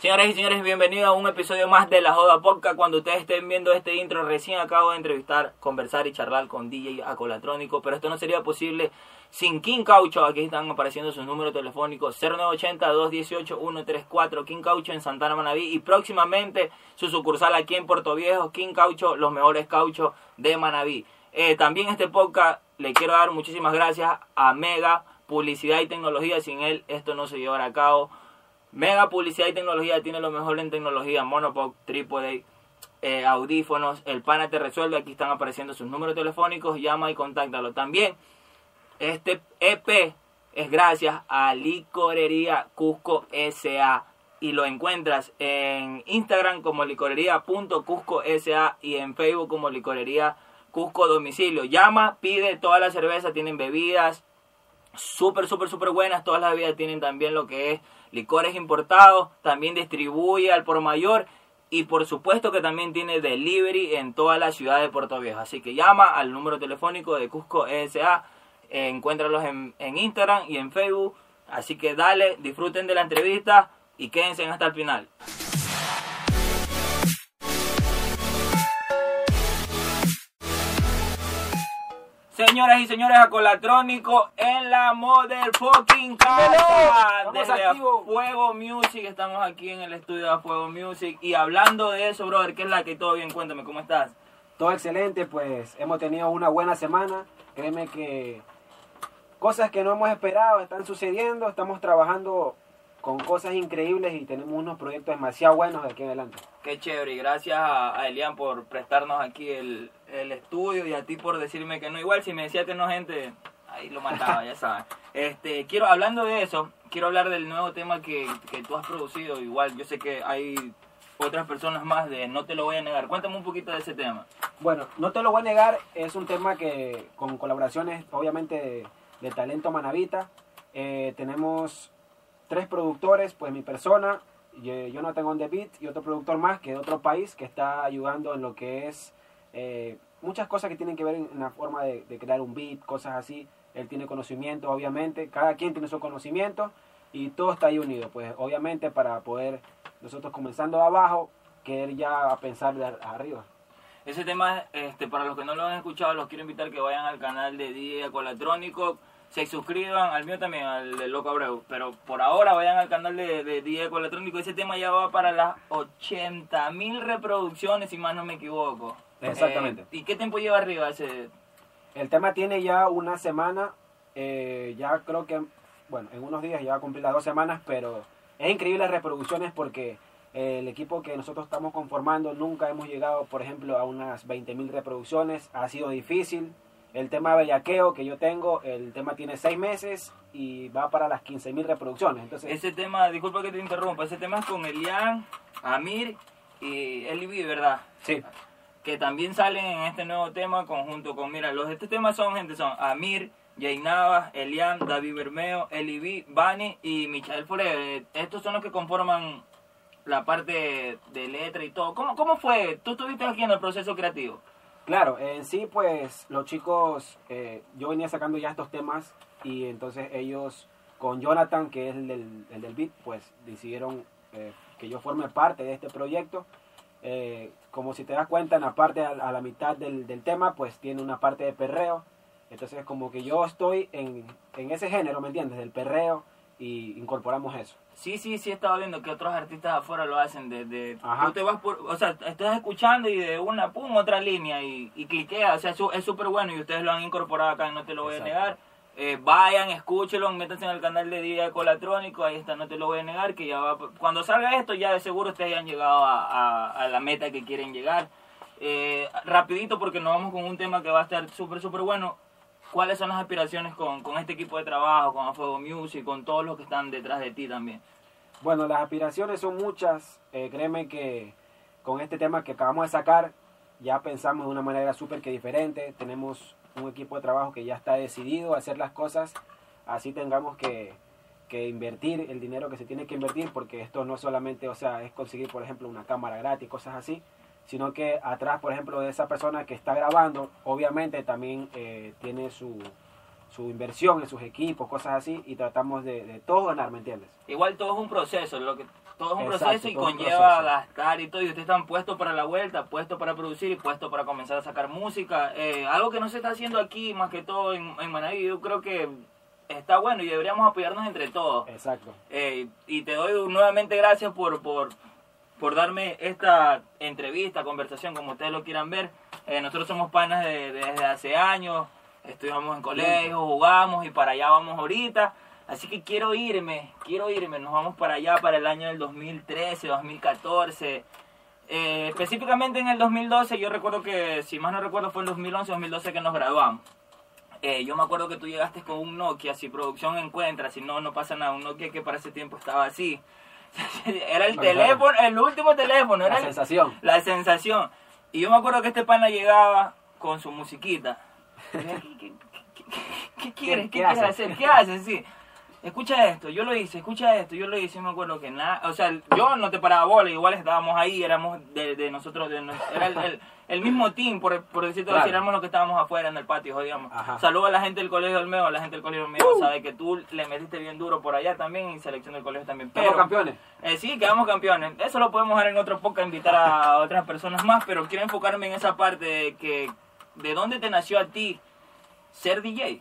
Señoras y señores, bienvenidos a un episodio más de La Joda Podcast. Cuando ustedes estén viendo este intro, recién acabo de entrevistar, conversar y charlar con DJ Acolatrónico, pero esto no sería posible sin King Caucho. Aquí están apareciendo sus números telefónicos 0980-218-134, King Caucho en Santana Manaví y próximamente su sucursal aquí en Puerto Viejo, King Caucho, los mejores cauchos de Manaví. Eh, también este podcast le quiero dar muchísimas gracias a Mega Publicidad y Tecnología. Sin él esto no se llevará a cabo. Mega Publicidad y Tecnología tiene lo mejor en tecnología, Monopod, trípode, eh, audífonos, el pana te resuelve, aquí están apareciendo sus números telefónicos, llama y contáctalo. También este EP es gracias a Licorería Cusco SA y lo encuentras en Instagram como licorería.cusco SA y en Facebook como licorería Cusco Domicilio. Llama, pide toda la cerveza, tienen bebidas súper, súper, súper buenas, todas las bebidas tienen también lo que es licores importados, también distribuye al por mayor y por supuesto que también tiene delivery en toda la ciudad de Puerto Viejo. Así que llama al número telefónico de Cusco SA, eh, encuéntralos en, en Instagram y en Facebook. Así que dale, disfruten de la entrevista y quédense hasta el final. Señoras y señores, Acolatrónico en la Motherfucking Casa. Desde A Fuego Music, estamos aquí en el estudio de Fuego Music. Y hablando de eso, brother, ¿qué es la que todo bien? Cuéntame, ¿cómo estás? Todo excelente, pues hemos tenido una buena semana. Créeme que cosas que no hemos esperado están sucediendo. Estamos trabajando con cosas increíbles y tenemos unos proyectos demasiado buenos de aquí adelante. Qué chévere, y gracias a, a Elian por prestarnos aquí el, el, estudio y a ti por decirme que no. Igual si me decía que no, gente, ahí lo mataba, ya sabes. Este, quiero, hablando de eso, quiero hablar del nuevo tema que, que tú has producido. Igual, yo sé que hay otras personas más de No te lo voy a negar. Cuéntame un poquito de ese tema. Bueno, No te lo voy a negar es un tema que con colaboraciones, obviamente, de, de Talento Manavita, eh, tenemos tres productores, pues mi persona, yo no tengo on the beat y otro productor más que de otro país que está ayudando en lo que es eh, muchas cosas que tienen que ver en, la forma de, crear un beat, cosas así. Él tiene conocimiento, obviamente, cada quien tiene su conocimiento y todo está ahí unido, pues obviamente para poder nosotros comenzando abajo, querer ya pensar de arriba. Ese tema, este, para los que no lo han escuchado, los quiero invitar que vayan al canal de DJ Colatrónico se suscriban al mío también, al de Loco Abreu. Pero por ahora vayan al canal de, de Diego Electrónico. Ese tema ya va para las 80 mil reproducciones, si más no me equivoco. Exactamente. Eh, ¿Y qué tiempo lleva arriba ese? El tema tiene ya una semana. Eh, ya creo que, bueno, en unos días ya va a cumplir las dos semanas, pero es increíble las reproducciones porque eh, el equipo que nosotros estamos conformando nunca hemos llegado, por ejemplo, a unas 20 mil reproducciones. Ha sido difícil el tema de bellaqueo que yo tengo, el tema tiene seis meses y va para las 15.000 reproducciones. Entonces, ese tema, disculpa que te interrumpa, ese tema es con Elian, Amir y Elibi, ¿verdad? Sí. También salen en este nuevo tema conjunto con, mira, los estos temas son gente, son Amir, Jay Navas, Elian, David Bermeo, Elibi, Bani y Michael Forever. Estos son los que conforman la parte de letra y todo. ¿Cómo, cómo fue? ¿Tú estuviste aquí en el proceso creativo? Claro, en sí, pues los chicos, eh, yo venía sacando ya estos temas y entonces ellos con Jonathan, que es el del, el beat, pues decidieron eh, que yo forme parte de este proyecto. Eh, como si te das cuenta, en la parte a, a la mitad del, del, tema, pues tiene una parte de perreo. Entonces como que yo estoy en, en ese género, ¿me entiendes? Del perreo y incorporamos eso. Sí, sí, sí, he estado viendo que otros artistas afuera lo hacen. De, de tú te vas por, o sea, estás escuchando y de una, pum, otra línea y, y cliquea. O sea, es súper bueno y ustedes lo han incorporado acá, no te lo voy a negar. Eh, vayan, escúchenlo, métanse en el canal de Día Colatrónico, ahí está, no te lo voy a negar, que ya va, cuando salga esto ya de seguro ustedes han llegado a, la meta que quieren llegar. Eh, rapidito porque nos vamos con un tema que va a estar súper, súper bueno. ¿Cuáles son las aspiraciones con, este equipo de trabajo, con A Fuego Music, con todos los que están detrás de ti también? Bueno, las aspiraciones son muchas. Eh, créeme que con este tema que acabamos de sacar, ya pensamos de una manera súper que diferente. Tenemos un equipo de trabajo que ya está decidido a hacer las cosas. Así tengamos que, que invertir el dinero que se tiene que invertir, porque esto no solamente, o sea, es conseguir, por ejemplo, una cámara gratis, cosas así, sino que atrás, por ejemplo, de esa persona que está grabando, obviamente también eh, tiene su, su inversión en sus equipos, cosas así, y tratamos de, de todos ganar, ¿me entiendes? Igual todo es un proceso, lo que todo es un Exacto, proceso y conlleva proceso. gastar y todo. Y ustedes están puestos para la vuelta, puestos para producir y puestos para comenzar a sacar música. Eh, algo que no se está haciendo aquí, más que todo en, en Manaví, yo creo que está bueno y deberíamos apoyarnos entre todos. Exacto. Eh, y te doy nuevamente gracias por, por, por darme esta entrevista, conversación, como ustedes lo quieran ver. Eh, nosotros somos panas de- de- desde hace años, estudiamos en colegio, jugamos y para allá vamos ahorita. Así que quiero irme, quiero irme, nos vamos para allá para el año del 2013, 2014. Eh, específicamente en el 2012, yo recuerdo que, si más no recuerdo, fue en 2011, 2012 que nos graduamos. Eh, yo me acuerdo que tú llegaste con un Nokia, si producción encuentra, si no, no pasa nada, un Nokia que para ese tiempo estaba así. era el teléfono, el último teléfono, era La el- sensación. la sensación. Y yo me acuerdo que este pana llegaba con su musiquita. ¿Qué, quieres? ¿Qué, haces? hacer? ¿Qué haces? Sí. Escucha esto, yo lo hice, escucha esto, yo lo hice, me acuerdo que nada, o sea, yo no te paraba bola, igual estábamos ahí, éramos de, de nosotros, de, era el, el- el mismo team, por, por decirlo así, Claro. éramos los que estábamos afuera en el patio, digamos. Saludo a la gente del colegio del Meo, a la gente del colegio del Meo, sabe que tú le metiste bien duro por allá también, y selección del colegio también. Pero, campeones. eh, sí, quedamos campeones. Eso lo podemos dar en otro podcast, invitar a otras personas más, pero quiero enfocarme en esa parte de que, ¿de dónde te nació a ti ser DJ?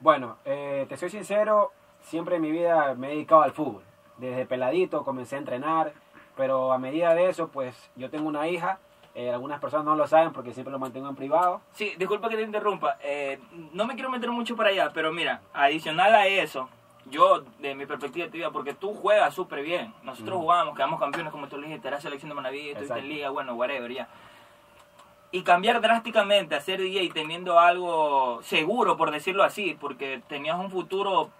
Bueno, eh, te soy sincero, siempre en mi vida me he dedicado al fútbol. Desde peladito comencé a entrenar, pero a medida de eso, pues yo tengo una hija. eh, algunas personas no lo saben porque siempre lo mantengo en privado. Sí, disculpa que te interrumpa. eh, no me quiero meter mucho para allá, pero mira, adicional a eso, yo, de mi perspectiva de tu vida, porque tú juegas súper bien. Nosotros Ujú. jugamos, quedamos campeones, como tú le dijiste, eras selección de Manaví, estuviste en liga, bueno, whatever, ya. Y cambiar drásticamente a ser DJ teniendo algo seguro, por decirlo así, porque tenías un futuro.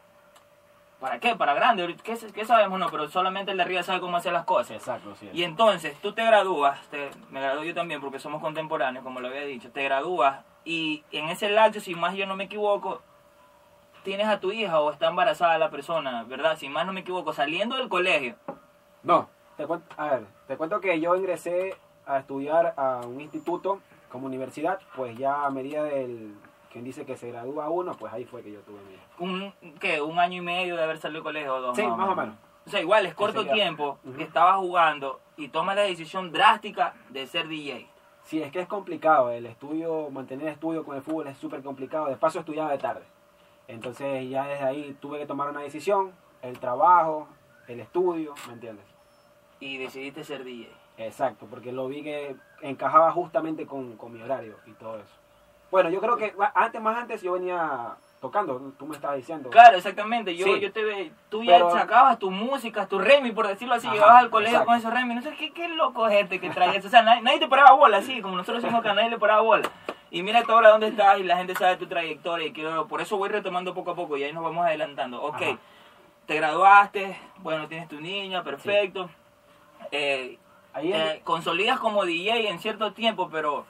¿Para qué? Para grande. ¿Qué, qué sabemos? No, pero solamente el de arriba sabe cómo hacer las cosas. Exacto, sí. Y entonces tú te gradúas, te- me gradúo yo también porque somos contemporáneos, como lo había dicho, te gradúas y en ese lapso, si más yo no me equivoco, tienes a tu hija o está embarazada la persona, ¿verdad? Si más no me equivoco, saliendo del colegio. No, te cuento, a ver, te cuento que yo ingresé a estudiar a un instituto como universidad, pues ya a medida del, quien dice que se gradúa uno, pues ahí fue que yo tuve mi. Un, ¿qué? Un año y medio de haber salido del colegio o dos. Sí, más o menos. O sea, igual es corto Enseguida. tiempo Ujú. que estabas jugando y tomas la decisión drástica de ser DJ. Sí, es que es complicado, el estudio, mantener estudio con el fútbol es súper complicado, de paso estudiaba de tarde. Entonces ya desde ahí tuve que tomar una decisión, el trabajo, el estudio, ¿me entiendes? Y decidiste ser DJ. Exacto, porque lo vi que encajaba justamente con, con mi horario y todo eso. Bueno, yo creo que antes, más antes yo venía tocando, tú me estabas diciendo. Claro, exactamente. Yo, Sí. yo te ve, tú ya Pero- sacabas tus músicas, tus Remy, por decirlo así, Ajá, llegabas al colegio exacto. con esos Remy. No sé qué, qué loco es este que trae eso. O sea, nadie, nadie te paraba bola, así, como nosotros decimos que a nadie le paraba bola. Y mira hasta ahora dónde estás y la gente sabe tu trayectoria. Y quiero, por eso voy retomando poco a poco y ahí nos vamos adelantando. Ok, Ajá. te graduaste, bueno, tienes tu niña, perfecto. Eh, Ahí es- consolidas como DJ en cierto tiempo, pero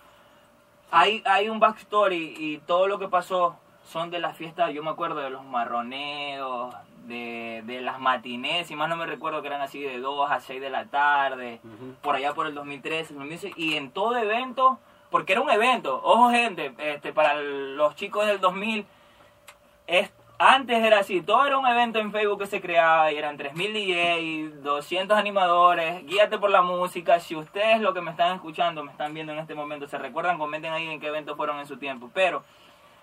hay, hay un backstory y todo lo que pasó son de las fiestas, yo me acuerdo de los marroneos, de, de las matinés, y más no me recuerdo que eran así de 2 a 6 de la tarde, por allá por el 2013, 2015, y en todo evento, porque era un evento, ojo gente, este, para los chicos del 2000, es, antes era así, todo era un evento en Facebook que se creaba y eran 3.000 DJ, 200 animadores, guíate por la música, si ustedes lo que me están escuchando, me están viendo en este momento, se recuerdan, comenten ahí en qué evento fueron en su tiempo, pero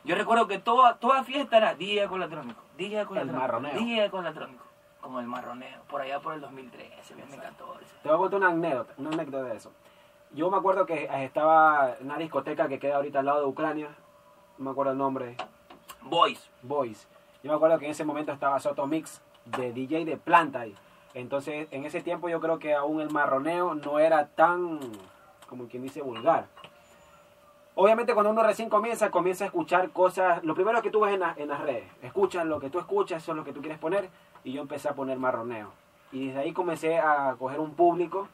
yo recuerdo que toda, toda fiesta era DJ electrónico, DJ electrónico, marroneo. DJ electrónico, como el marroneo, por allá por el 2013, 2014. Te voy a contar una anécdota, una anécdota de eso. Yo me acuerdo que eh, estaba en una discoteca que queda ahorita al lado de Ucrania, no me acuerdo el nombre, Boys, Boys. Yo me acuerdo que en ese momento estaba Soto Mix de DJ de planta ahí. Entonces, en ese tiempo yo creo que aún el marroneo no era tan, como quien dice, vulgar. Obviamente cuando uno recién comienza, comienza a escuchar cosas, lo primero que tú ves en, la- en las redes, escuchas lo que tú escuchas, eso es lo que tú quieres poner, y yo empecé a poner marroneo. Y desde ahí comencé a coger un público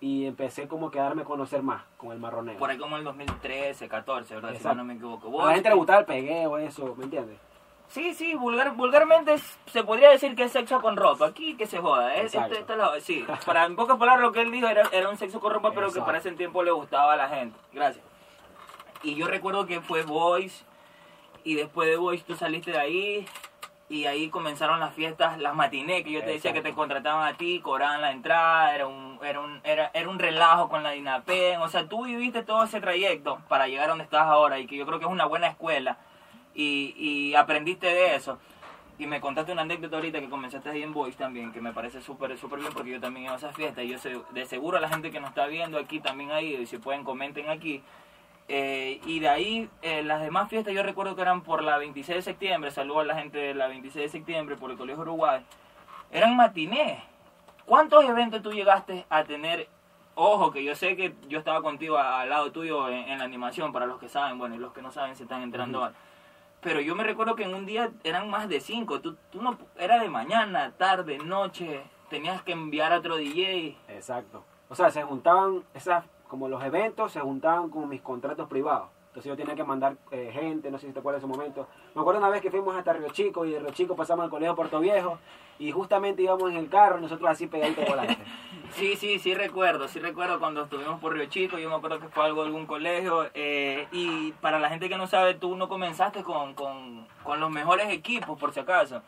y empecé como que a darme a conocer más con el marroneo. por ahí como el 2013, 14, ¿verdad? Si Exacto. no me equivoco. a la gente le gustaba el pegueo, eso, ¿me entiendes? Sí, sí, vulgar, vulgarmente es- se podría decir que es sexo con ropa. Aquí que se joda. ¿eh? Este- este lado- sí, para en pocas palabras lo que él dijo era, era un sexo con ropa, pero que para ese tiempo le gustaba a la gente. Gracias. Y yo recuerdo que fue Boys y después de Boys tú saliste de ahí y ahí comenzaron las fiestas, las matinés, que yo te decía que te contrataban a ti, cobraban la entrada, era un, era un, era, era un relajo con la DINAPEN, o sea, tú viviste todo ese trayecto para llegar a donde estás ahora y que yo creo que es una buena escuela y, y aprendiste de eso. Y me contaste una anécdota ahorita que comenzaste ahí en Voice también, que me parece súper súper bien porque yo también iba a esas fiestas y yo sé, de seguro la gente que nos está viendo aquí también ha ido y si pueden comenten aquí. Eh, y de ahí, eh, las demás fiestas yo recuerdo que eran por la 26 de septiembre, saludo a la gente de la 26 de septiembre por el Colegio Uruguay, eran matinés. ¿Cuántos eventos tú llegaste a tener? Ojo, que yo sé que yo estaba contigo al lado tuyo en, en la animación, para los que saben, bueno, y los que no saben se están entrando ahora. Pero yo me recuerdo que en un día eran más de cinco, tú, tú no, era de mañana, tarde, noche, tenías que enviar a otro DJ. Exacto. O sea, se juntaban, esas, como los eventos, se juntaban con mis contratos privados. Entonces yo tenía que mandar eh, gente, no sé si te acuerdas de ese momento. Me acuerdo una vez que fuimos hasta Río Chico y de Río Chico pasamos al Colegio Puerto Viejo y justamente íbamos en el carro y nosotros así pegaditos volante. Sí, sí, sí recuerdo, sí recuerdo cuando estuvimos por Río Chico, yo me acuerdo que fue algo algún colegio, eh, y para la gente que no sabe, tú no comenzaste con, con, con los mejores equipos, por si acaso.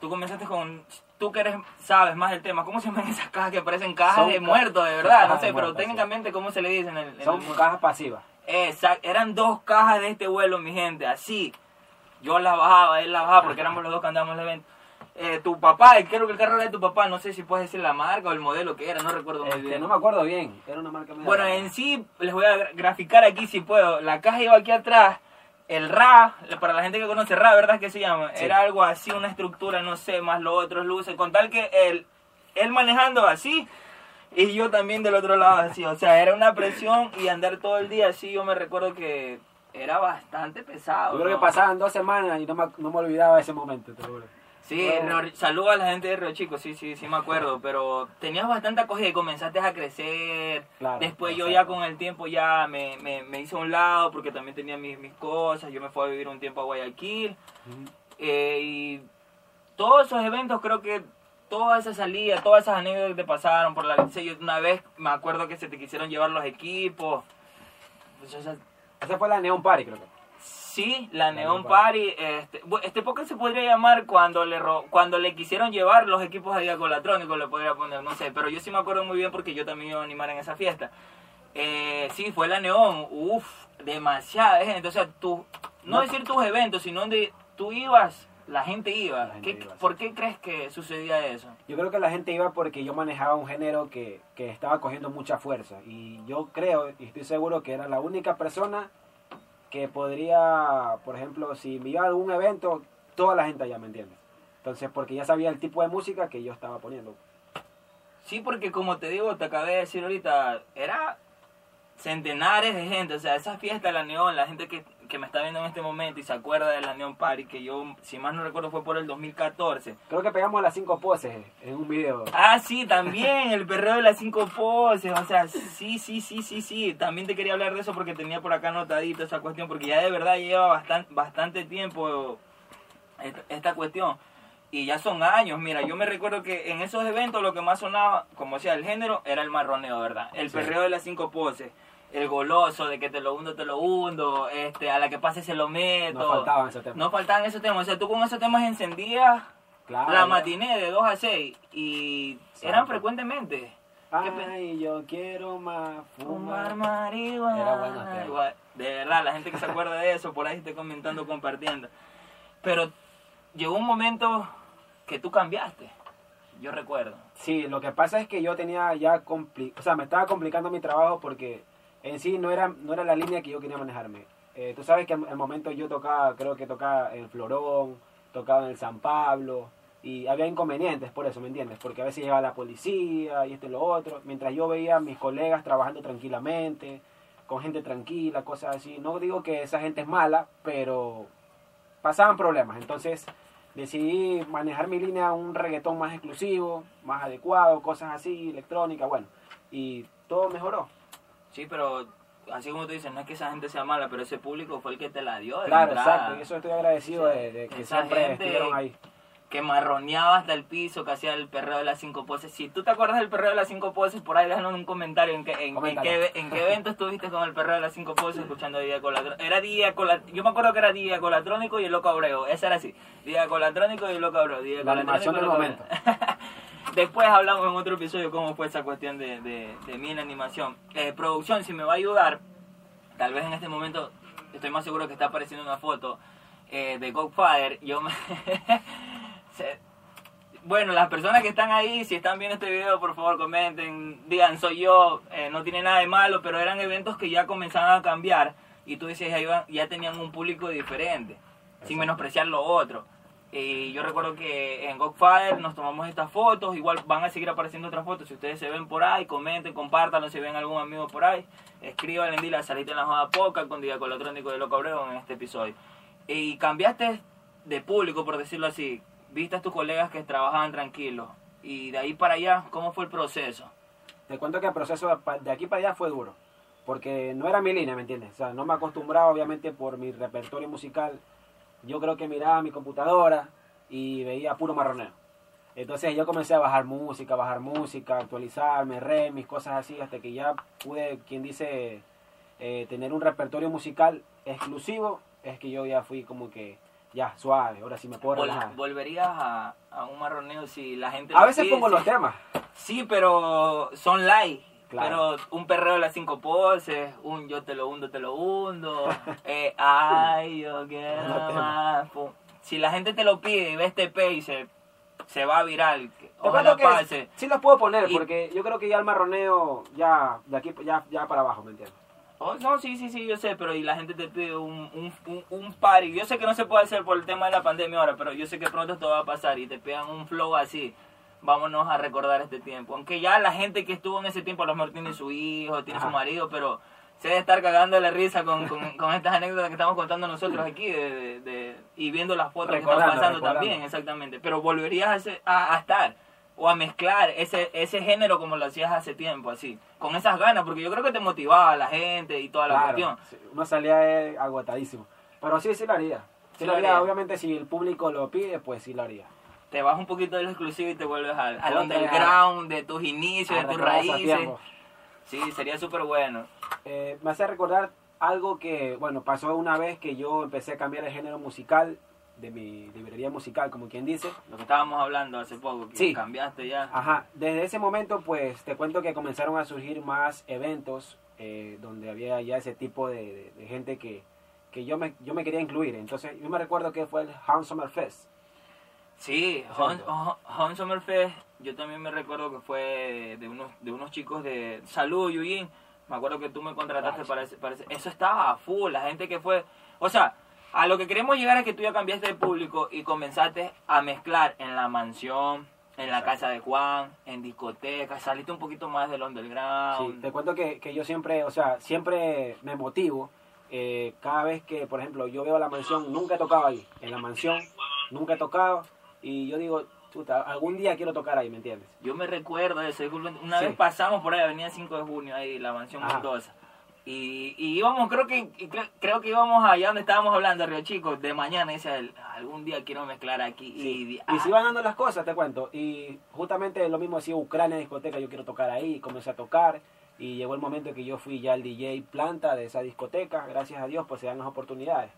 Tú comenzaste con, tú que eres, sabes más del tema, ¿cómo se llaman esas cajas que parecen cajas Son de muertos, de verdad? No sé, pero técnicamente, ¿cómo se le dice en el, en Son el cajas pasivas. Exacto, eran dos cajas de este vuelo, mi gente, así. Yo la bajaba, él la bajaba, porque éramos los dos que andábamos en el evento. Eh, tu papá, creo que el carro era de tu papá, no sé si puedes decir la marca o el modelo que era, no recuerdo muy Este, bien. no me acuerdo bien, era una marca Bueno, en sí, les voy a gra- graficar aquí si puedo. La caja iba aquí atrás. El RA, para la gente que conoce RA, ¿verdad que se llama? Sí. Era algo así, una estructura, no sé, más los otros luces. Con tal que él, él manejando así y yo también del otro lado así. O sea, era una presión y andar todo el día así. Yo me recuerdo que era bastante pesado. Yo creo ¿no? que pasaban dos semanas y no me, no me olvidaba ese momento, te lo juro. Sí, No. Río- saludo a la gente de Río Chico, sí, sí, sí me acuerdo, pero tenías bastante acogida y comenzaste a crecer. Claro, Después yo ya con el tiempo ya me, me, me hice a un lado porque también tenía mis, mis cosas, yo me fui a vivir un tiempo a Guayaquil eh, y todos esos eventos creo que toda esa salida, todas esas anécdotas que te pasaron por la yo una vez me acuerdo que se te quisieron llevar los equipos. Pues, o sea, Esa fue la Neon Party, creo que. Sí, la Neon Neon Party. Este, bu- este podcast se podría llamar cuando le ro- cuando le quisieron llevar los equipos a Diacolatrónico, le podría poner, no sé, pero yo sí me acuerdo muy bien porque yo también iba a animar en esa fiesta. Eh, sí, fue la Neon, uff, demasiada gente. O sea, tú, no No. decir tus eventos, sino donde tú ibas, la gente iba. La gente ¿Qué- iba, sí. ¿Por qué crees que sucedía eso? Yo creo que la gente iba porque yo manejaba un género que, que estaba cogiendo mucha fuerza. Y yo creo y estoy seguro que era la única persona que podría, por ejemplo, si me iba a algún evento, toda la gente allá, ¿me entiendes? Entonces, porque ya sabía el tipo de música que yo estaba poniendo. Sí, porque como te digo, te acabé de decir ahorita, era centenares de gente, o sea, esa fiesta de la Neón, la gente que, que me está viendo en este momento y se acuerda de la Neon Party, que yo, si más no recuerdo, fue por el 2014. Creo que pegamos las cinco poses en un video. Ah, sí, también, el perreo de las cinco poses, o sea, sí, sí, sí, sí, sí, también te quería hablar de eso porque tenía por acá anotadito esa cuestión, porque ya de verdad lleva bastante, bastante tiempo esta, esta cuestión. Y ya son años, mira, yo me recuerdo que en esos eventos lo que más sonaba, como decía el género, era el marroneo, ¿verdad? El Sí. perreo de las cinco poses, el goloso de que te lo hundo, te lo hundo, este, a la que pase se lo meto. Nos faltaban esos temas. No faltaban esos temas, o sea, tú con esos temas encendías Claro. la matiné de 2 a 6 y Exacto. eran frecuentemente. Ay, yo quiero más Fumar fumar. marihuana. Era bueno De verdad, la gente que se acuerda de eso, por ahí esté comentando, compartiendo. Pero llegó un momento que tú cambiaste. Yo recuerdo. Sí, lo que pasa es que yo tenía ya o sea, me estaba complicando mi trabajo porque en sí no era no era la línea que yo quería manejarme. Eh, tú sabes que al al momento yo tocaba, creo que tocaba en Florón, tocaba en el San Pablo y había inconvenientes por eso, ¿me entiendes? Porque a veces llegaba la policía y esto y lo otro, mientras yo veía a mis colegas trabajando tranquilamente, con gente tranquila, cosas así. No digo que esa gente es mala, pero pasaban problemas. Entonces decidí manejar mi línea a un reggaetón más exclusivo, más adecuado, cosas así, electrónica, bueno. Y todo mejoró. Sí, pero así como tú dices, no es que esa gente sea mala, pero ese público fue el que te la dio. de Claro, entrada. exacto. Y eso estoy agradecido de, de que Esa siempre gente- estuvieron ahí. que marroneaba hasta el piso, que hacía el perreo de las cinco poses. Si tú te acuerdas del perreo de las cinco poses, por ahí déjanos un comentario en, qué en, qué, en qué evento estuviste con el perreo de las cinco poses escuchando Día Colatrónico. Era Día Colatrónico, yo me acuerdo que era Día Colatrónico y el Loco Abreu, esa era así, Día Colatrónico y el Loco Abreu. Día La animación Colatrónico y el Loco Abreu. Después hablamos en otro episodio cómo fue esa cuestión de, de, de mí en la animación. Eh, producción, si me va a ayudar, tal vez en este momento estoy más seguro que está apareciendo una foto eh, de Godfather. Yo me... se- Bueno, las personas que están ahí, si están viendo este video, por favor comenten, digan, soy yo, eh, no tiene nada de malo, pero eran eventos que ya comenzaban a cambiar y tú dices, ya, ya tenían un público diferente, sin menospreciar lo otro. Y yo recuerdo que en Godfather nos tomamos estas fotos, igual van a seguir apareciendo otras fotos. Si ustedes se ven por ahí, comenten, compártanlo. Si ven algún amigo por ahí, escríbanle en Dila, saliste en la joda poca con Día Colatrónico de Loco Abreu en este episodio. Y cambiaste de público, por decirlo así. Viste a tus colegas que trabajaban tranquilos. Y de ahí para allá, ¿cómo fue el proceso? Te cuento que el proceso de aquí para allá fue duro. Porque no era mi línea, ¿me entiendes? O sea, no me acostumbraba, obviamente, por mi repertorio musical. Yo creo que miraba mi computadora y veía puro marroneo. Entonces yo comencé a bajar música, bajar música, actualizarme, remix, cosas así, hasta que ya pude, quien dice, eh, tener un repertorio musical exclusivo. Es que yo ya fui como que, ya, suave, ahora sí me puedo relajar. ¿Volverías a, a un marroneo si la gente... A veces pide? pongo Sí. los temas. Sí, pero son light. Claro. Pero un perreo de las cinco poses, un yo te lo hundo, te lo hundo, eh, ay, yo quiero más. pum. Si la gente te lo pide y ve este y se, se va viral, que- Te ojalá que pase. sí los puedo poner Y- porque yo creo que ya el marroneo ya de aquí ya, ya para abajo, ¿me entiendes? Oh, no, sí, sí, sí, yo sé, pero y la gente te pide un, un, un, un party. Yo sé que no se puede hacer por el tema de la pandemia ahora, pero yo sé que pronto esto va a pasar y te pidan un flow así. Vámonos a recordar este tiempo. Aunque ya la gente que estuvo en ese tiempo a lo mejor tiene su hijo, tiene su marido, pero se debe estar cagando la risa con, con, con estas anécdotas que estamos contando nosotros aquí de, de- de- y viendo las fotos que están pasando recordando. también, exactamente. Pero volverías a, a, a estar o a mezclar ese, ese género como lo hacías hace tiempo, así, con esas ganas, porque yo creo que te motivaba a la gente y toda la cuestión. sí, uno salía eh, agotadísimo. Pero sí, sí lo haría. Sí, Sí lo lo haría. haría. Obviamente si el público lo pide, pues sí lo haría. Te vas un poquito del exclusivo y te vuelves al, al underground de tus inicios, de tus raíces. Sí, sería súper bueno. Eh, me hace recordar algo que, bueno, pasó una vez que yo empecé a cambiar el género musical de mi librería musical, como quien dice. Lo que estábamos hablando hace poco, que Sí. cambiaste ya. Ajá, desde ese momento pues te cuento que comenzaron a surgir más eventos eh, donde había ya ese tipo de, de- de gente que, que yo, me, yo me quería incluir. Entonces yo me recuerdo que fue el Hound Summer Fest. Sí. Hon- Hon Summerfest, yo también me recuerdo que fue de unos, de unos chicos de Salud, Yuyin. Me acuerdo que tú me contrataste sí. para ese, para ese- Eso estaba a full, la gente que fue... O sea, a lo que queremos llegar es que tú ya cambiaste de público y comenzaste a mezclar en la mansión, en la Exacto. casa de Juan, en discotecas, saliste un poquito más del Sí, underground. te cuento que, que yo siempre, o sea, siempre me motivo. eh, cada vez que, por ejemplo, yo veo la mansión, nunca he tocado ahí. En la mansión, nunca he tocado. Y yo digo, chuta, algún día quiero tocar ahí, ¿me entiendes? Yo me recuerdo eso. Una Sí. vez pasamos por ahí, Avenida 5 de Junio, ahí, la mansión Ajá. Mendoza. Y, y íbamos, creo que y cre- creo que íbamos allá donde estábamos hablando, Río Chico, de mañana. Y él, algún día quiero mezclar aquí. Y, Y ah, se iban dando las cosas, te cuento. Y justamente lo mismo decía Ucrania discoteca, yo quiero tocar ahí, comencé a tocar. Y llegó el momento que yo fui ya el DJ planta de esa discoteca, gracias a Dios, pues se dan las oportunidades.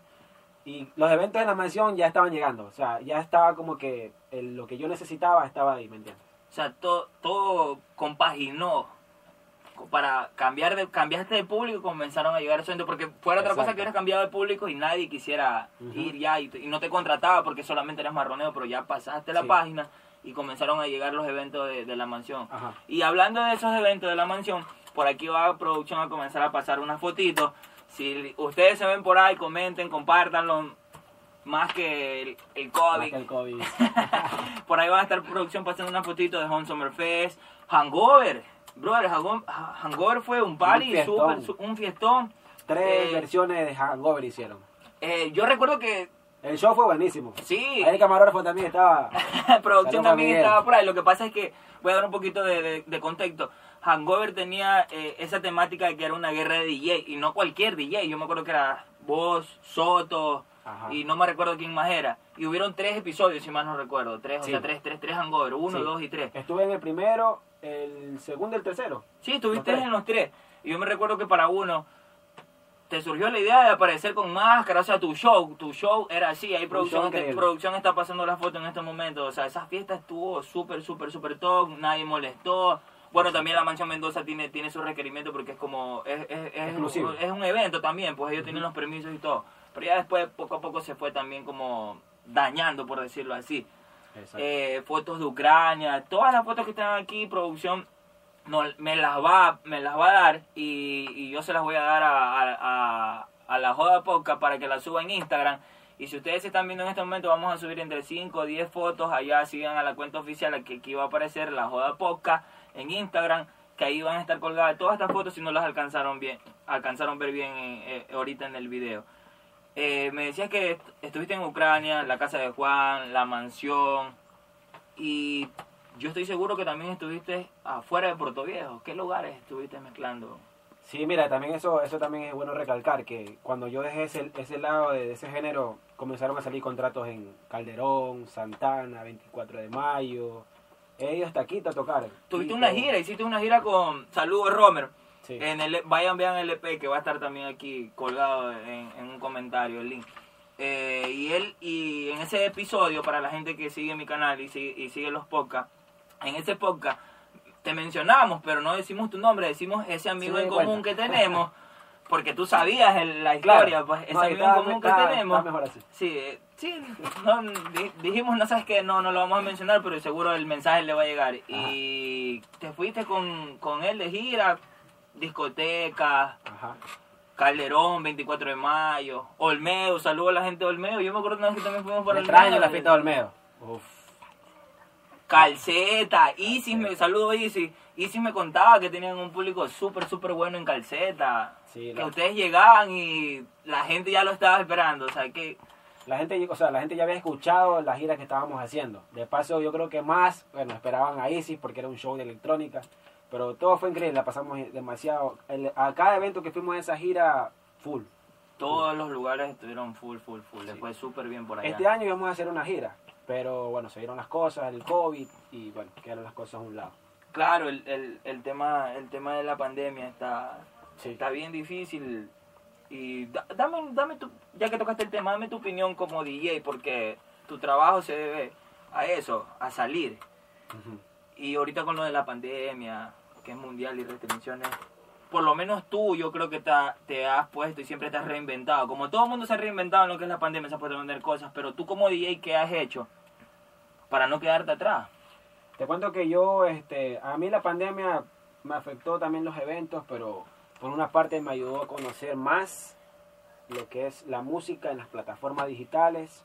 Y los eventos de la mansión ya estaban llegando, o sea, ya estaba como que el- lo que yo necesitaba estaba ahí, ¿me entiendes? o sea, todo, todo compaginó para cambiar de cambiaste de público y comenzaron a llegar esos eventos porque fuera otra cosa que hubieras cambiado de público y nadie quisiera ir ya y, y no te contrataba porque solamente eras marroneo pero ya pasaste la Sí. página y comenzaron a llegar los eventos de, de la mansión Ajá. y hablando de esos eventos de la mansión por aquí va producción a comenzar a pasar unas fotitos si ustedes se ven por ahí comenten compártanlo más que el, el Más COVID que el COVID. por ahí va a estar producción pasando una fotito de Home Summer Fest. Hangover. Brother, Hangover, fue un party, fiestón. super, su- un fiestón. Tres Eh, versiones de Hangover hicieron. Eh, yo recuerdo que El show fue buenísimo. sí, Ahí el camarógrafo también estaba... producción también estaba por ahí. Lo que pasa es que voy a dar un poquito de, de- de contexto. Hangover tenía eh, esa temática de que era una guerra de DJ y no cualquier DJ. Yo me acuerdo que era vos, Soto, Ajá. y no me recuerdo quién más era. Y hubieron tres episodios, si mal no recuerdo. Tres, Sí. o sea, tres, tres, tres hangover. Uno, Sí. dos y tres. Estuve en el primero, el segundo y el tercero. Sí, estuviste en los tres. Y yo me recuerdo que para uno te surgió la idea de aparecer con máscara, o sea, tu show, tu show era así, ahí producción, producción está pasando las fotos en este momento, o sea, esa fiesta estuvo súper, súper, súper top, nadie molestó. Bueno, también la Mancha Mendoza tiene, tiene su requerimiento porque es como, es, es, es, Exclusivo. un, es un evento también, pues ellos tienen los permisos y todo. Pero ya después, poco a poco, se fue también como dañando, por decirlo así. Eh, fotos de Ucrania, todas las fotos que están aquí, producción no, me las va me las va a dar y, y yo se las voy a dar a, a, a- a la Joda Podcast para que la suba en Instagram. Y si ustedes están viendo en este momento, vamos a subir entre 5 o 10 fotos. Allá sigan a la cuenta oficial que aquí va a aparecer la Joda Podcast en Instagram. Que ahí van a estar colgadas todas estas fotos si no las alcanzaron bien, alcanzaron ver bien eh, eh, ahorita en el video. Eh, me decías que est- estuviste en Ucrania, la casa de Juan, la mansión, y yo estoy seguro que también estuviste afuera de Puerto Viejo. ¿Qué lugares estuviste mezclando? Sí, mira, también eso, eso también es bueno recalcar, que cuando yo dejé ese, ese lado de ese género, comenzaron a salir contratos en Calderón, Santana, 24 de Mayo, he ido hasta Quito a tocar. Tuviste una gira, hiciste una gira con Saludos Romer. Sí. En el, vayan, vean el EP que va a estar también aquí colgado en, en un comentario, el link. Eh, y él, y en ese episodio, para la gente que sigue mi canal y sigue, y sigue los podcasts, en ese podcast te mencionamos, pero no decimos tu nombre, decimos ese amigo en común que tenemos, porque tú sabías el- la Claro. historia, pues y amigo en estaba- común que estaba- tenemos. mejor así. Sí, eh, sí, no, di- dijimos, no sabes que no, no lo vamos a mencionar, pero seguro el mensaje le va a llegar. Y te fuiste con, con él de gira, discoteca, Ajá. Calderón, 24 de mayo, Olmedo, saludo a la gente de Olmedo. Yo me acuerdo una vez que también fuimos para Me extraño Olmedo. la fiesta de Olmedo. Uf. Calceta, Isis, me saludo Isis. Isis me contaba que tenían un público súper, súper bueno en Calceta. Sí, que la- ustedes llegaban y la gente ya lo estaba esperando. O sea, que La gente, o sea, la gente ya había escuchado las giras que estábamos haciendo. De paso, yo creo que más, bueno, esperaban a Isis porque era un show de electrónica. Pero todo fue increíble, la pasamos demasiado. El- a cada evento que fuimos en esa gira, full. todos los lugares estuvieron full, full, full. Les Sí. fue súper bien por allá. Este año íbamos a hacer una gira, pero bueno, se dieron las cosas, el COVID, y bueno, quedaron las cosas a un lado. Claro, el, el, el, tema, el tema de la pandemia está, Sí. está bien difícil. Y da- dame, dame tu, ya que tocaste el tema, dame tu opinión como DJ, porque tu trabajo se debe a eso, a salir. Ujú. Y ahorita con lo de la pandemia, que es mundial y restricciones, por lo menos tú yo creo que te, te has puesto y siempre te has reinventado. Como todo el mundo se ha reinventado en lo que es la pandemia, se ha puesto a vender cosas, pero tú como DJ, ¿qué has hecho para no quedarte atrás? Te cuento que yo, este, a mí la pandemia me afectó también los eventos, pero por una parte me ayudó a conocer más lo que es la música en las plataformas digitales.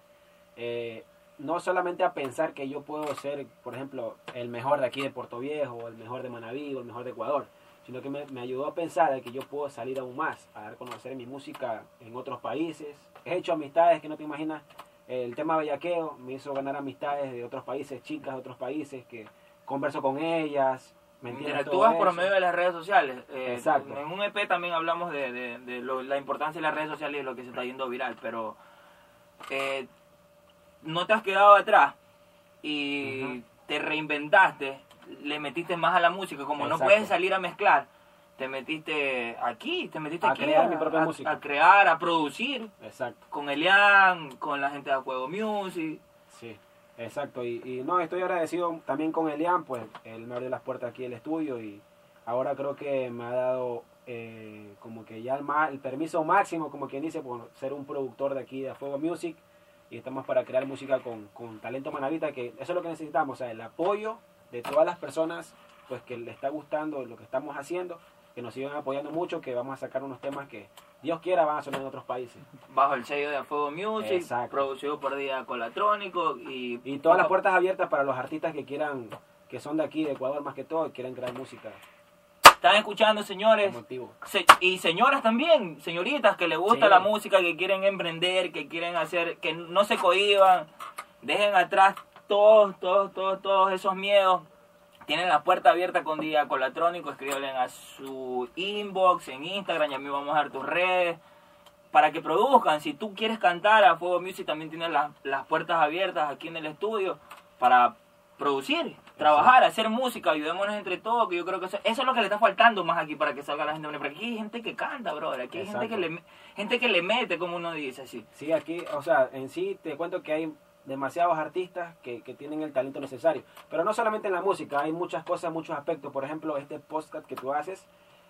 Eh, no solamente a pensar que yo puedo ser, por ejemplo, el mejor de aquí de Puerto Viejo, el mejor de Manaví, o el mejor de Ecuador, sino que me, ayudó a pensar que yo puedo salir aún más, a dar a conocer mi música en otros países. He hecho amistades que no te imaginas. El tema bellaqueo me hizo ganar amistades de otros países, chicas de otros países, que converso con ellas. ¿Me? Interactúas por medio de las redes sociales. Eh, Exacto. En un EP también hablamos de, de- de lo- la importancia de las redes sociales y lo que se está yendo viral, pero eh, no te has quedado atrás y Ujú. te reinventaste, le metiste más a la música, como no Exacto. puedes salir a mezclar. Te metiste aquí, te metiste A aquí crear mi propia a- música. a crear, a producir, Exacto. con Elian, con la gente de Juego Music. Sí, exacto. Y, y no, estoy agradecido también con Elian, pues él me abrió las puertas aquí del estudio y ahora creo que me ha dado eh, como que ya el, ma- el permiso máximo, como quien dice, por ser un productor de aquí de Fuego Music y estamos para crear música con, con talento manavita, que eso es lo que necesitamos, o sea, el apoyo de todas las personas pues que le está gustando lo que estamos haciendo, que nos sigan apoyando mucho, que vamos a sacar unos temas que Dios quiera van a sonar en otros países. bajo el sello de Fuego Music, Exacto. producido por Día Colatrónico y, Y todas las puertas abiertas para los artistas que quieran, que son de aquí, de Ecuador más que todo, y quieren crear música. Están escuchando, señores. Se- y señoras también, señoritas que les gusta Sí. la música, que quieren emprender, que quieren hacer, que no se cohiban, dejen atrás todos, todos, todos, todos esos miedos. Tienen la puerta abierta con Día Colatrónico, escríbanle a su inbox en Instagram, ya me vamos a dar tus redes. para que produzcan. Si tú quieres cantar, a Fuego Music también tiene las, las puertas abiertas aquí en el estudio para producir, trabajar, hacer música, ayudémonos entre todos, que yo creo que eso, eso es lo que le está faltando más aquí para que salga la gente. Porque aquí hay gente que canta, brother, aquí hay gente que, le, gente que le mete, como uno dice así. Sí, aquí, o sea, en sí te cuento que hay demasiados artistas que, que tienen el talento necesario. Pero no solamente en la música, hay muchas cosas, muchos aspectos. Por ejemplo, este podcast que tú haces,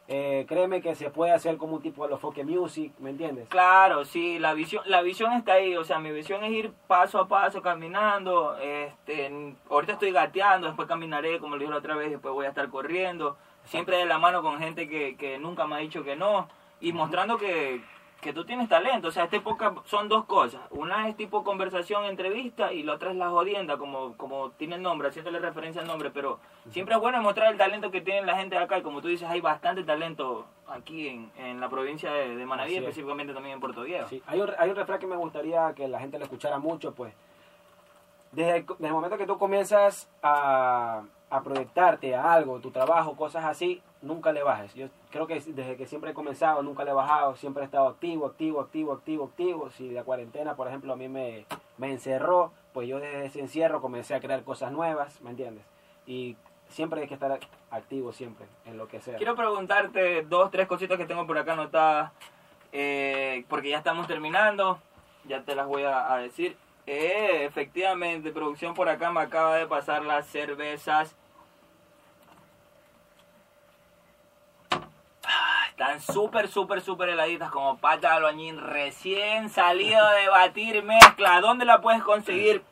eh, créeme que se puede hacer como un tipo de los folk music, ¿me entiendes? Claro, sí, la visión, la visión está ahí, o sea, mi visión es ir paso a paso caminando, este, ahorita estoy gateando, después caminaré, como le dije la otra vez, después voy a estar corriendo, siempre de la mano con gente que, que nunca me ha dicho que no, y mostrando que, que tú tienes talento. O sea, esta época son dos cosas. Una es tipo conversación, entrevista, y la otra es la jodienda, como, como tiene el nombre, haciéndole referencia al nombre. Pero siempre es bueno mostrar el talento que tiene la gente acá. Y como tú dices, hay bastante talento aquí en, en la provincia de, de Manaví, específicamente también en Puerto Viejo. Sí, hay un, hay un refrán que me gustaría que la gente lo escuchara mucho, pues. Desde el, desde el momento que tú comienzas a, a proyectarte a algo, tu trabajo, cosas así, nunca le bajes. Yo creo que desde que siempre he comenzado, nunca le he bajado, siempre he estado activo, activo, activo, activo, activo. Si la cuarentena, por ejemplo, a mí me, me encerró, pues yo desde ese encierro comencé a crear cosas nuevas, ¿me entiendes? Y siempre hay que estar activo, siempre, en lo que sea. Quiero preguntarte dos, tres cositas que tengo por acá anotadas, eh, porque ya estamos terminando, ya te las voy a, decir. Eh, efectivamente, producción por acá me acaba de pasar las cervezas. Ah, Están súper, súper, súper heladitas como pata de albañil recién salido de batir mezcla. ¿Dónde la puedes conseguir?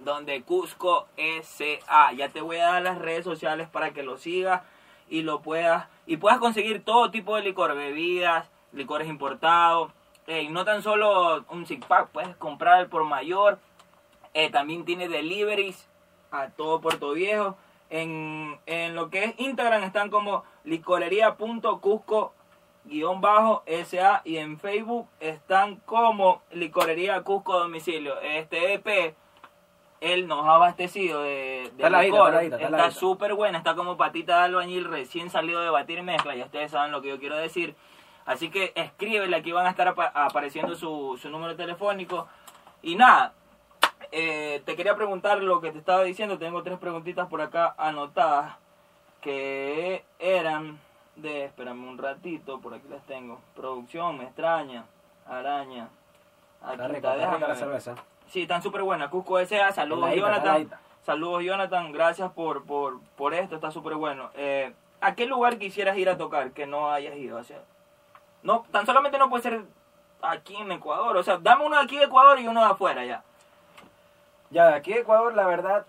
Donde Cusco SA. Ya te voy a dar las redes sociales para que lo sigas y lo puedas y puedas conseguir todo tipo de licor, bebidas, licores importados, eh, no tan solo un six pack, puedes comprar por mayor. Eh, también tiene deliveries a todo Puerto Viejo. En, en lo que es Instagram están como licorería.cusco-sa y en Facebook están como Licorería Cusco Domicilio. Este EP, él nos ha abastecido de, de Está licor. ladita, está súper buena, está como patita de albañil recién salido de batir mezcla. Ya ustedes saben lo que yo quiero decir. Así que escríbele, aquí van a estar apa- apareciendo su, su número telefónico. Y nada, eh, te quería preguntar lo que te estaba diciendo. Tengo tres preguntitas por acá anotadas que eran de, espérame un ratito, por aquí las tengo. Producción, me extraña, araña. Aquí rica, está, déjame la cerveza. Sí, están súper buenas. Cusco S.A. Saludos, Jonathan. Saludos, Jonathan. Gracias por, por, por esto. Está súper bueno. Eh, ¿A qué lugar quisieras ir a tocar que no hayas ido? O sea, no, tan solamente no puede ser aquí en Ecuador. O sea, dame uno de aquí de Ecuador y uno de afuera ya. Ya, de aquí de Ecuador, la verdad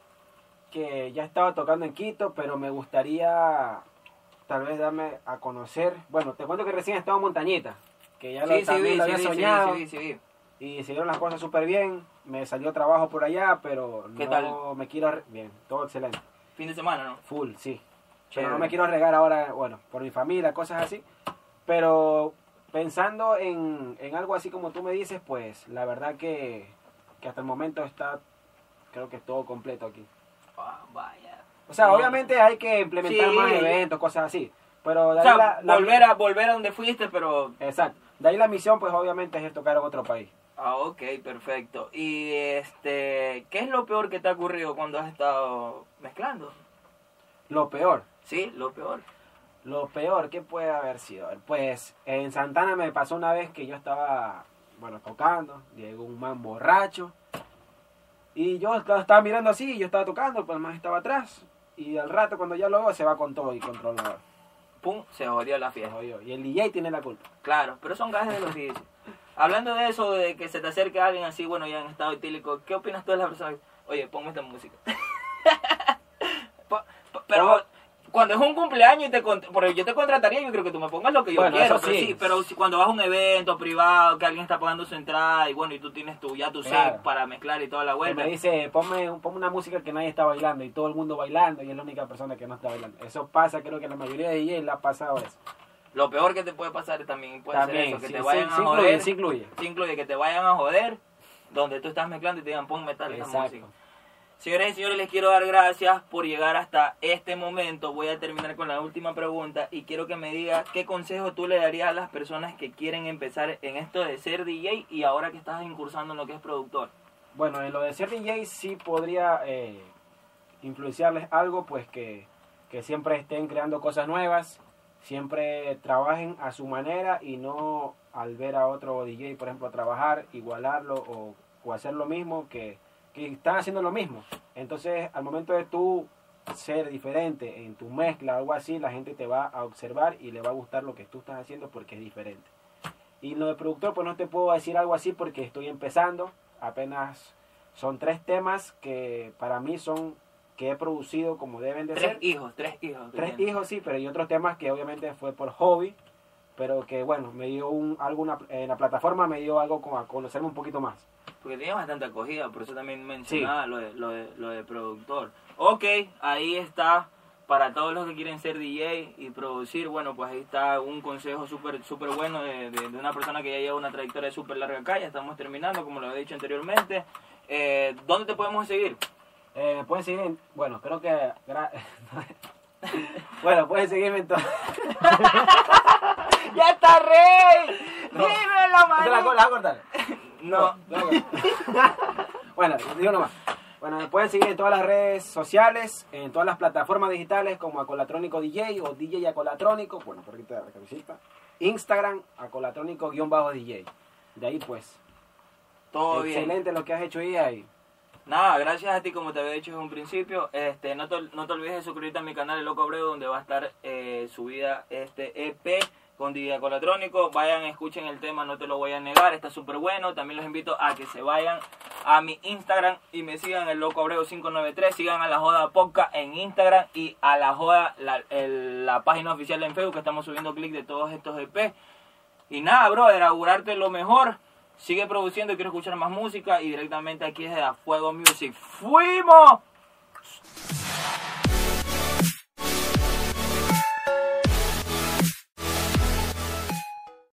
que ya estaba tocando en Quito, pero me gustaría tal vez darme a conocer. Bueno, te cuento que recién estaba en Montañita, que ya lo, Sí, también vi, lo sí, había sí, soñado. Y se dieron las cosas súper bien. Me salió trabajo por allá, pero ¿Qué no tal? me quiero... Bien, todo excelente. Fin de semana, ¿no? Full, sí. Chévere. Pero no me quiero arriesgar ahora, bueno, por mi familia, cosas así. Pero pensando en, en algo así como tú me dices, pues la verdad que, que hasta el momento está, creo que todo completo aquí. Vaya. O sea, obviamente hay que implementar Sí. más eventos, cosas así. Pero de O ahí sea, la, la- volver, a, volver a donde fuiste, pero... Exacto. De ahí la misión, pues obviamente es tocar en otro país. Ah, ok, perfecto. Y este, ¿qué es lo peor que te ha ocurrido cuando has estado mezclando? Lo peor, Sí, lo peor. lo peor, ¿qué puede haber sido? Pues en Santana me pasó una vez que yo estaba, bueno, tocando, llegó un man borracho. Y yo estaba mirando así, yo estaba tocando, pues el man estaba atrás. Y al rato cuando ya lo veo se va con todo y controlador. Pum, se jodió la Se fiesta. jodió. Y el DJ tiene la culpa. Claro, pero son gajes de los DJs. Hablando de eso, de que se te acerque alguien así, bueno, ya en estado etílico, ¿qué opinas tú de las personas? que, Oye, ponme esta música. Pero cuando es un cumpleaños y te porque yo te contrataría, yo creo que tú me pongas lo que yo Bueno, quiero, eso pero sí. sí, pero si cuando vas a un evento privado, que alguien está pagando su entrada y bueno, y tú tienes tu ya tu set Claro. para mezclar y toda la Y vuelta. me dice, ponme, ponme una música que nadie está bailando y todo el mundo bailando y es la única persona que no está bailando. Eso pasa, creo que la mayoría de DJs le ha pasado eso. Lo peor que te puede pasar también puede También, ser eso, que sí, te sí, vayan sí a incluye, joder. sí incluye. Sí incluye que te vayan a joder donde tú estás mezclando y te digan pon metal esa Exacto. música. Señoras y señores, les quiero dar gracias por llegar hasta este momento. Voy a terminar con la última pregunta y quiero que me digas qué consejo tú le darías a las personas que quieren empezar en esto de ser DJ y ahora que estás incursando en lo que es productor. Bueno, en lo de ser DJ sí podría eh, influenciarles algo, pues que, que siempre estén creando cosas nuevas, siempre trabajen a su manera y no al ver a otro DJ, por ejemplo, trabajar, igualarlo o, o hacer lo mismo que que están haciendo lo mismo. Entonces, al momento de tú ser diferente en tu mezcla o algo así, la gente te va a observar y le va a gustar lo que tú estás haciendo porque es diferente. Y lo de productor, pues no te puedo decir algo así porque estoy empezando. Apenas son tres temas que para mí son que he producido como deben de tres ser. hijos, tres hijos. Tres hijos, sí, pero hay otros temas que obviamente fue por hobby, pero que bueno, me dio un, alguna, en la plataforma me dio algo como a conocerme un poquito más. Porque tiene bastante acogida, por eso también mencionaba lo, de, lo, de, lo de productor. Ok, ahí está. Para todos los que quieren ser DJ y producir, bueno, pues ahí está un consejo súper super bueno de, de, de, una persona que ya lleva una trayectoria súper larga acá. Ya estamos terminando, como lo he dicho anteriormente. Eh, ¿Dónde te podemos seguir? Eh, pueden seguir en, bueno, creo que... bueno, pueden seguirme en todo. ¡Ya está rey! No. ¡Dímelo, man! ¿Te la, la a cortar? No. bueno, digo nomás. Bueno, me pueden seguir en todas las redes sociales, en todas las plataformas digitales como Acolatrónico DJ o DJ Acolatrónico, bueno, por aquí te la camiseta. Instagram, Acolatrónico-DJ. De ahí pues. Todo Excelente bien. lo que has hecho ahí. ahí. Nada, gracias a ti, como te había dicho desde un principio. Este, no, te, no te olvides de suscribirte a mi canal El Loco Abreu, donde va a estar eh, subida este EP con DJ Colatrónico. Vayan, escuchen el tema, no te lo voy a negar, está súper bueno. También los invito a que se vayan a mi Instagram y me sigan el Loco Abreu 593. Sigan a la Joda Podcast en Instagram y a la Joda, la, la página oficial en Facebook, que estamos subiendo clics de todos estos EP. Y nada, brother, augurarte lo mejor. Sigue produciendo, quiero escuchar más música y directamente aquí desde A Fuego Music. ¡Fuimos!